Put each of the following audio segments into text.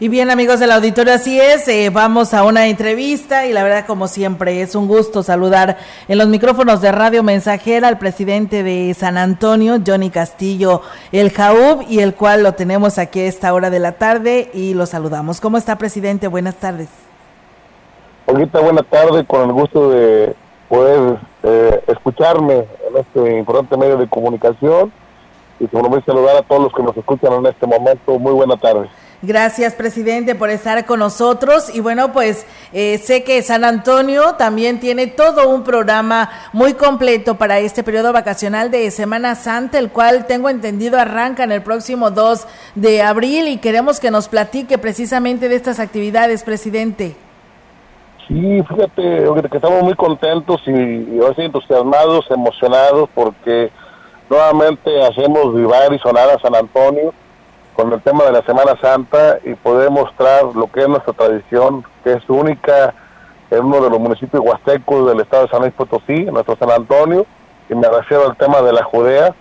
Y bien amigos del auditorio, así es, eh, vamos a una entrevista y la verdad como siempre es un gusto saludar en los micrófonos de Radio Mensajera al presidente de San Antonio, Johnny Castillo, el Jaub, y el cual lo tenemos aquí a esta hora de la tarde y lo saludamos. ¿Cómo está presidente? Buenas tardes. Ahorita buena tarde, con el gusto de poder eh, escucharme en este importante medio de comunicación y me saludar a todos los que nos escuchan en este momento. Muy buena tarde. Gracias, presidente, por estar con nosotros. Y bueno, pues eh, sé que San Antonio también tiene todo un programa muy completo para este periodo vacacional de Semana Santa, el cual tengo entendido arranca en el próximo 2 de abril y queremos que nos platique precisamente de estas actividades, presidente. Sí, fíjate, que estamos muy contentos y, y entusiasmados, emocionados porque nuevamente hacemos vivar y sonar a San Antonio con el tema de la Semana Santa y poder mostrar lo que es nuestra tradición, que es única en uno de los municipios huastecos del estado de San Luis Potosí, nuestro San Antonio, y me refiero al tema de la Judea.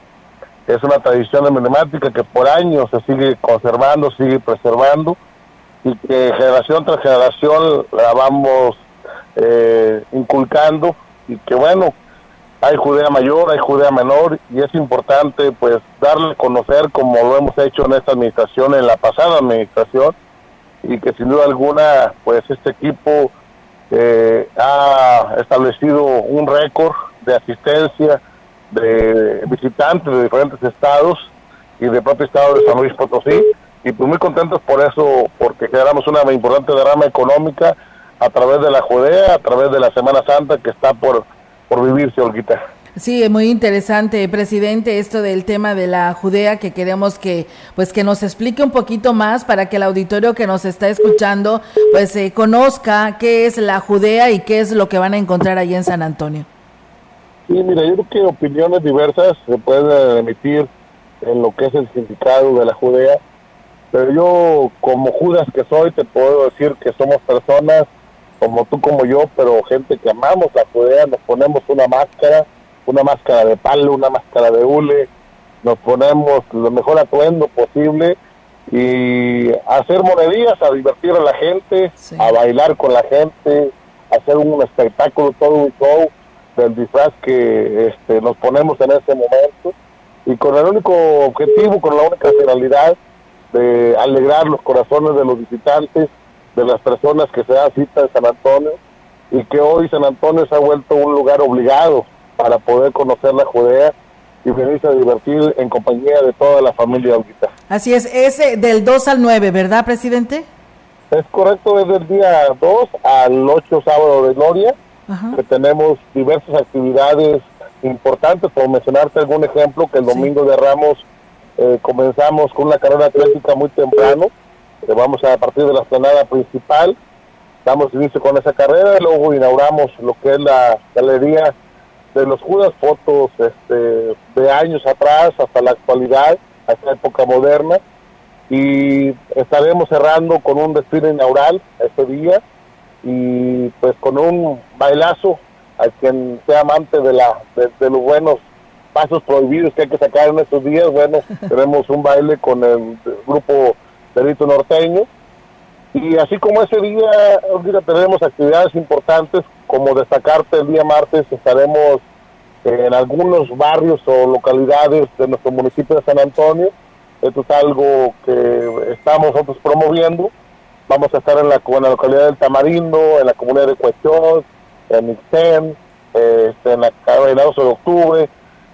Es una tradición emblemática que por años se sigue conservando, sigue preservando, y que generación tras generación la vamos eh, inculcando, y que bueno, hay Judea mayor, hay Judea menor y es importante pues darle a conocer como lo hemos hecho en esta administración, en la pasada administración y que sin duda alguna pues este equipo eh, ha establecido un récord de asistencia de visitantes de diferentes estados y del propio estado de San Luis Potosí y pues muy contentos por eso porque generamos una importante derrama económica a través de la Judea, a través de la Semana Santa que está por por vivirse, Olguita. Sí, es muy interesante, presidente, esto del tema de la Judea que queremos que pues que nos explique un poquito más para que el auditorio que nos está escuchando pues eh, conozca qué es la Judea y qué es lo que van a encontrar allí en San Antonio. Sí, mira, yo creo que opiniones diversas se pueden emitir en lo que es el significado de la Judea, pero yo como Judas que soy te puedo decir que somos personas como tú como yo, pero gente que amamos la Judea, nos ponemos una máscara, una máscara de palo, una máscara de hule, nos ponemos lo mejor atuendo posible y hacer monedillas, a divertir a la gente, a bailar con la gente, hacer un espectáculo, todo un show del disfraz que este, nos ponemos en ese momento y con el único objetivo, con la única finalidad de alegrar los corazones de los visitantes, de las personas que se da cita en San Antonio y que hoy San Antonio se ha vuelto un lugar obligado para poder conocer la Judea y venirse a divertir en compañía de toda la familia ahorita. Así es, es eh, del 2 al 9, ¿verdad, presidente? Es correcto, es del día 2 al 8 sábado de gloria, que tenemos diversas actividades importantes, por mencionarte algún ejemplo, que el domingo de Ramos eh, comenzamos con una carrera atlética muy temprano, vamos a partir de la esplanada principal, damos inicio con esa carrera luego inauguramos lo que es la galería de los Judas, fotos este, de años atrás hasta la actualidad, hasta la época moderna, y estaremos cerrando con un desfile inaugural este día y pues con un bailazo a quien sea amante de, la, de los buenos pasos prohibidos que hay que sacar en estos días, bueno, tenemos un baile con el grupo delito norteño. Y así como ese día, ahorita tenemos actividades importantes, como destacarte el día martes, estaremos en algunos barrios o localidades de nuestro municipio de San Antonio. Esto es algo que estamos nosotros promoviendo. Vamos a estar en la, en la localidad del Tamarindo, en la comunidad de Cuechón, en Ixten, este, en la carrera de octubre.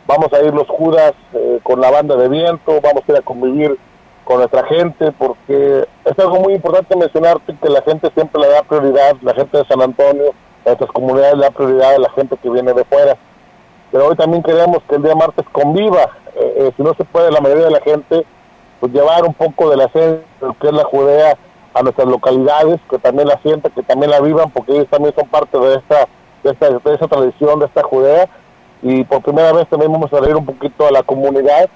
Vamos a ir los Judas eh, con la banda de viento, vamos a ir a convivir con nuestra gente, porque es algo muy importante mencionarte que la gente siempre le da prioridad, la gente de San Antonio, nuestras comunidades le da prioridad a la gente que viene de fuera. Pero hoy también queremos que el día martes conviva, eh, eh, si no se puede la mayoría de la gente, pues llevar un poco de la de que es la Judea a nuestras localidades, que también la sientan, que también la vivan, porque ellos también son parte de esta, de esta, de esa tradición, de esta Judea, y por primera vez también vamos a ir un poquito a la comunidad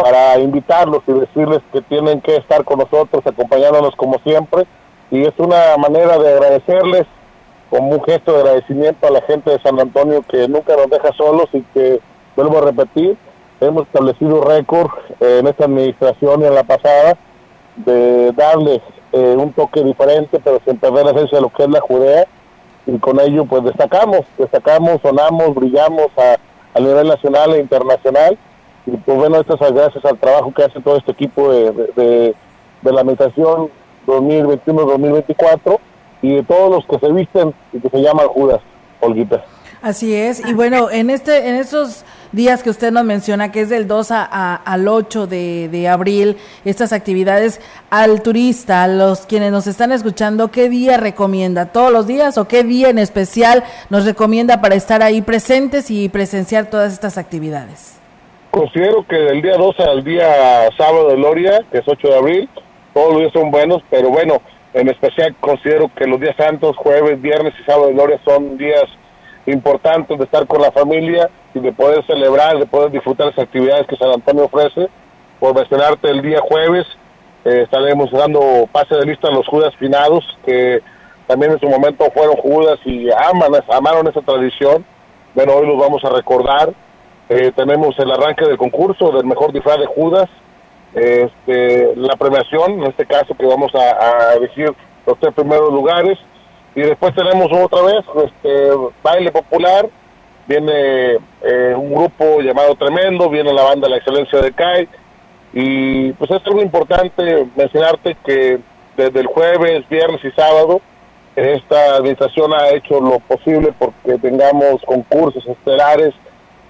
para invitarlos y decirles que tienen que estar con nosotros, acompañándonos como siempre. Y es una manera de agradecerles como un gesto de agradecimiento a la gente de San Antonio que nunca nos deja solos y que, vuelvo a repetir, hemos establecido récord en esta administración y en la pasada de darles eh, un toque diferente, pero sin perder la esencia de lo que es la Judea. Y con ello, pues destacamos, destacamos, sonamos, brillamos a, a nivel nacional e internacional y pues bueno, estas es gracias al trabajo que hace todo este equipo de, de, la administración 2021-2024 y de todos los que se visten y que se llaman Judas, Olguita. Así es, y bueno, en este, en esos días que usted nos menciona, que es del 2 a, al 8 de, de, abril, estas actividades al turista, a los quienes nos están escuchando, ¿qué día recomienda? ¿Todos los días o qué día en especial nos recomienda para estar ahí presentes y presenciar todas estas actividades? Considero que del día 12 al día sábado de Gloria, que es 8 de abril, todos los días son buenos, pero bueno, en especial considero que los días santos, jueves, viernes y sábado de Gloria son días importantes de estar con la familia y de poder celebrar, de poder disfrutar las actividades que San Antonio ofrece. Por mencionarte, el día jueves eh, estaremos dando pase de lista a los Judas finados, que también en su momento fueron Judas y aman, amaron esa tradición. Bueno, hoy los vamos a recordar eh, tenemos el arranque del concurso del mejor disfraz de Judas, este, la premiación, en este caso que vamos a, elegir los tres primeros lugares, y después tenemos otra vez este, baile popular, viene eh, un grupo llamado Tremendo, viene la banda La Excelencia de CAI, y pues es algo importante mencionarte que desde el jueves, viernes y sábado, esta administración ha hecho lo posible porque tengamos concursos estelares,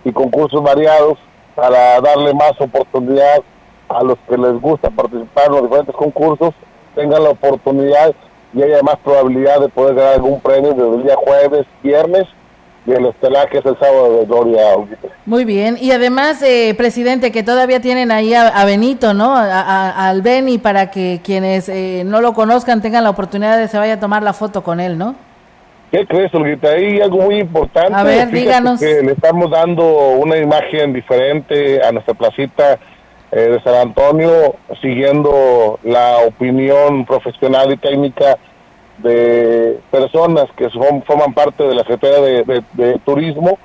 y concursos variados para darle más oportunidad a los que les gusta participar en los diferentes concursos, tengan la oportunidad y haya más probabilidad de poder ganar algún premio desde el día jueves, viernes y el estelar que es el sábado de Gloria. Muy bien, y además, eh, presidente, que todavía tienen ahí a, Benito, ¿no? A, al Beni para que quienes eh, no lo conozcan tengan la oportunidad de se vaya a tomar la foto con él, ¿no? ¿Qué crees, Olguita? Hay algo muy importante. A ver, díganos. Que le estamos dando una imagen diferente a nuestra placita eh, de San Antonio, siguiendo la opinión profesional y técnica de personas que son, forman parte de la Secretaría de, Turismo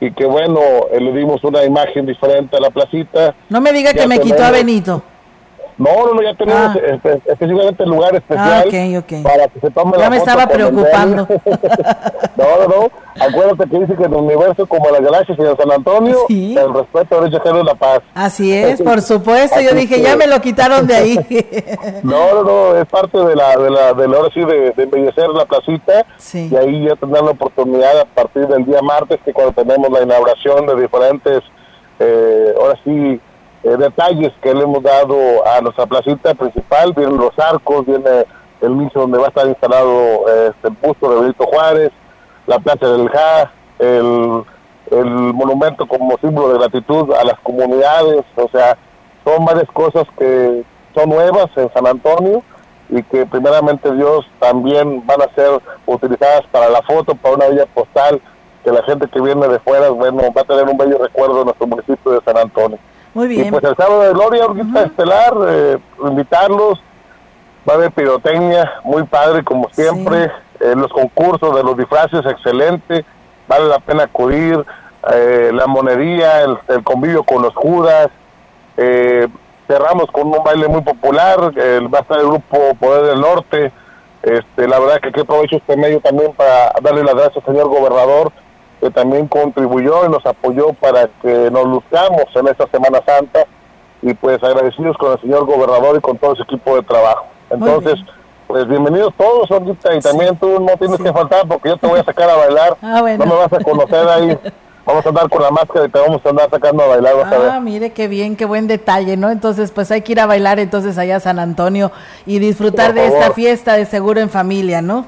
y que, bueno, eh, le dimos una imagen diferente a la placita. No me diga que me quitó a Benito. No, no, no, ya tenemos ah. este, específicamente el lugar especial ah, para que se tome ya Ya me estaba preocupando. no, no, no. Acuérdate que dice que en el universo como la galaxia y en San Antonio, el respeto derecho la paz. Así es, por supuesto. Yo dije, ya me lo quitaron de ahí. no, no, no, es parte de la, de la, de la ahora sí, de, embellecer la placita. Y ahí ya tendrán la oportunidad a partir del día martes, que cuando tenemos la inauguración de diferentes, eh, ahora sí, detalles que le hemos dado a nuestra placita principal, vienen los arcos, viene el nicho donde va a estar instalado este, busto de Benito Juárez, la plaza del JA, el, el monumento como símbolo de gratitud a las comunidades, o sea, son varias cosas que son nuevas en San Antonio y que primeramente Dios también van a ser utilizadas para la foto, para una villa postal, que la gente que viene de fuera, bueno, va a tener un bello recuerdo de nuestro municipio de San Antonio. Muy bien. Y pues el sábado de Gloria, ahorita estelar, eh, invitarlos, va a haber pirotecnia, muy padre como siempre, eh, los concursos de los disfraces, excelente, vale la pena acudir, eh, la monería, el, convivio con los judas, cerramos con un baile muy popular, va a estar el grupo Poder del Norte, este, la verdad que que aprovecho este medio también para darle las gracias al señor gobernador, que también contribuyó y nos apoyó para que nos luzcamos en esta Semana Santa y pues agradecidos con el señor gobernador y con todo ese equipo de trabajo. Entonces, pues bienvenidos todos ahorita y también tú no tienes que faltar porque yo te voy a sacar a bailar. Ah, no me vas a conocer ahí. Vamos a andar con la máscara y te vamos a andar sacando a bailar. ah, mire qué bien, qué buen detalle, ¿no? Entonces, pues hay que ir a bailar entonces allá a San Antonio y disfrutar de esta fiesta de seguro en familia, ¿no?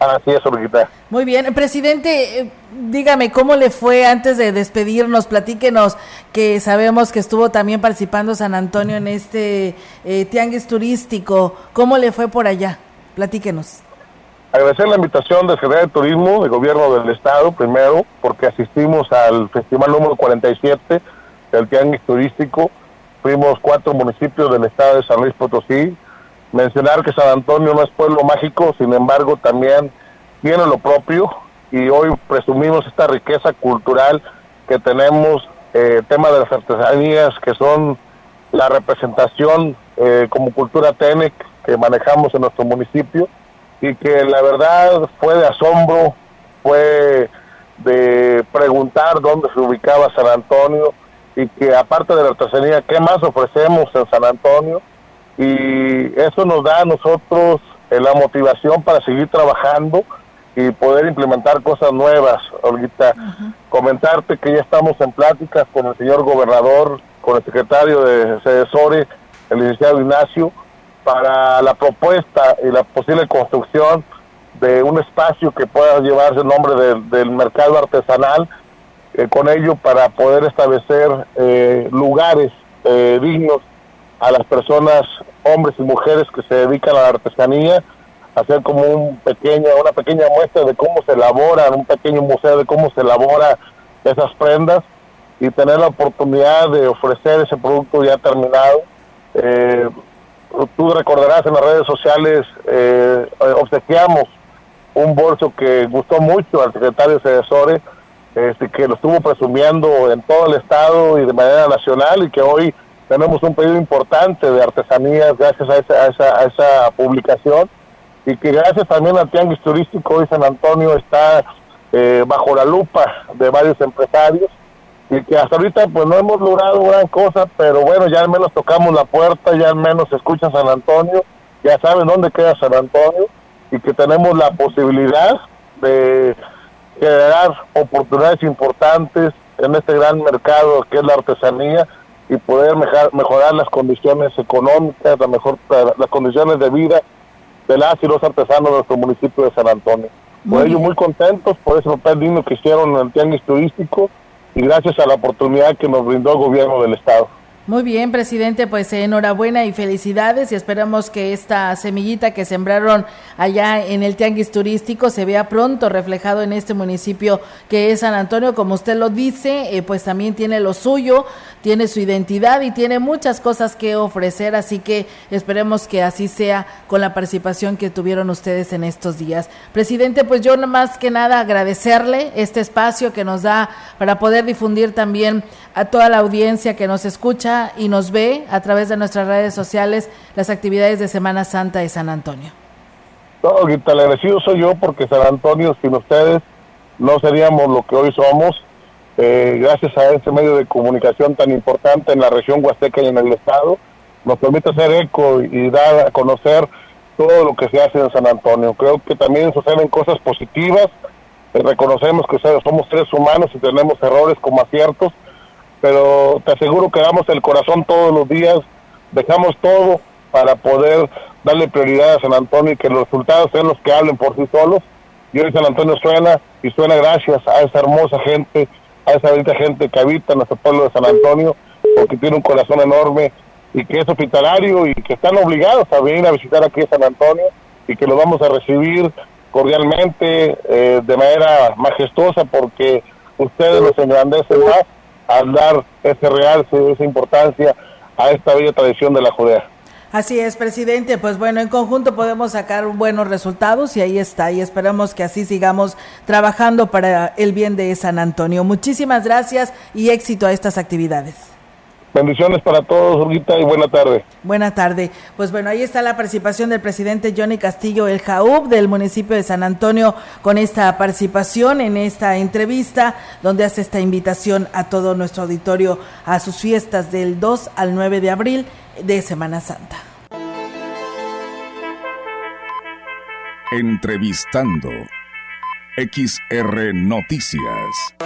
Así es, Urquita. Muy bien, presidente, eh, dígame cómo le fue antes de despedirnos, platíquenos que sabemos que estuvo también participando San Antonio en este eh, tianguis turístico, ¿cómo le fue por allá? Platíquenos. agradecer la invitación del Secretario de Turismo del Gobierno del Estado, primero, porque asistimos al festival número 47 del Tianguis Turístico. Fuimos cuatro municipios del estado de San Luis Potosí. Mencionar que San Antonio no es pueblo mágico, sin embargo, también tiene lo propio y hoy presumimos esta riqueza cultural que tenemos, eh, tema de las artesanías que son la representación eh, como cultura TENEC que manejamos en nuestro municipio y que la verdad fue de asombro, fue de preguntar dónde se ubicaba San Antonio y que aparte de la artesanía, ¿qué más ofrecemos en San Antonio? Y eso nos da a nosotros eh, la motivación para seguir trabajando y poder implementar cosas nuevas. Ahorita comentarte que ya estamos en pláticas con el señor gobernador, con el secretario de CESORE, el licenciado Ignacio, para la propuesta y la posible construcción de un espacio que pueda llevarse el nombre del mercado artesanal, eh, con ello para poder establecer eh, lugares eh, dignos a las personas, hombres y mujeres que se dedican a la artesanía, hacer como un pequeño, una pequeña muestra de cómo se elabora, un pequeño museo de cómo se elabora esas prendas y tener la oportunidad de ofrecer ese producto ya terminado. Eh, tú recordarás en las redes sociales, eh, obsequiamos un bolso que gustó mucho al secretario Cedesore, este, que lo estuvo presumiendo en todo el estado y de manera nacional y que hoy tenemos un pedido importante de artesanías gracias a esa, a esa, a esa publicación y que gracias también al Tianguis Turístico hoy San Antonio está eh, bajo la lupa de varios empresarios y que hasta ahorita pues no hemos logrado gran cosa, pero bueno, ya al menos tocamos la puerta, ya al menos se escucha San Antonio, ya saben dónde queda San Antonio y que tenemos la posibilidad de generar oportunidades importantes en este gran mercado que es la artesanía y poder mejorar, las condiciones económicas, la mejor, las condiciones de vida de las y los artesanos de nuestro municipio de San Antonio. Por ello, muy contentos por ese papel digno que hicieron en el tianguis turístico y gracias a la oportunidad que nos brindó el gobierno del Estado. Muy bien, presidente, pues enhorabuena y felicidades y esperamos que esta semillita que sembraron allá en el Tianguis Turístico se vea pronto reflejado en este municipio que es San Antonio, como usted lo dice, eh, pues también tiene lo suyo, tiene su identidad y tiene muchas cosas que ofrecer, así que esperemos que así sea con la participación que tuvieron ustedes en estos días. Presidente, pues yo más que nada agradecerle este espacio que nos da para poder difundir también a toda la audiencia que nos escucha y nos ve a través de nuestras redes sociales las actividades de Semana Santa de San Antonio. No, el agradecido soy yo porque San Antonio sin ustedes no seríamos lo que hoy somos. Eh, gracias a este medio de comunicación tan importante en la región huasteca y en el estado, nos permite hacer eco y dar a conocer todo lo que se hace en San Antonio. Creo que también suceden cosas positivas. Eh, reconocemos que somos seres humanos y tenemos errores como aciertos, pero te aseguro que damos el corazón todos los días, dejamos todo para poder darle prioridad a San Antonio y que los resultados sean los que hablen por sí solos. Y hoy San Antonio suena y suena gracias a esa hermosa gente, a esa bonita gente que habita en nuestro pueblo de San Antonio, porque tiene un corazón enorme y que es hospitalario y que están obligados a venir a visitar aquí a San Antonio y que lo vamos a recibir cordialmente, eh, de manera majestuosa, porque ustedes nos engrandecen más al dar ese real, esa importancia a esta bella tradición de la Judea. Así es, presidente. Pues bueno, en conjunto podemos sacar buenos resultados y ahí está. Y esperamos que así sigamos trabajando para el bien de San Antonio. Muchísimas gracias y éxito a estas actividades. Bendiciones para todos, Urguita, y buena tarde. Buena tarde. Pues bueno, ahí está la participación del presidente Johnny Castillo, el JAUB del municipio de San Antonio, con esta participación en esta entrevista, donde hace esta invitación a todo nuestro auditorio a sus fiestas del 2 al 9 de abril de Semana Santa. Entrevistando XR Noticias.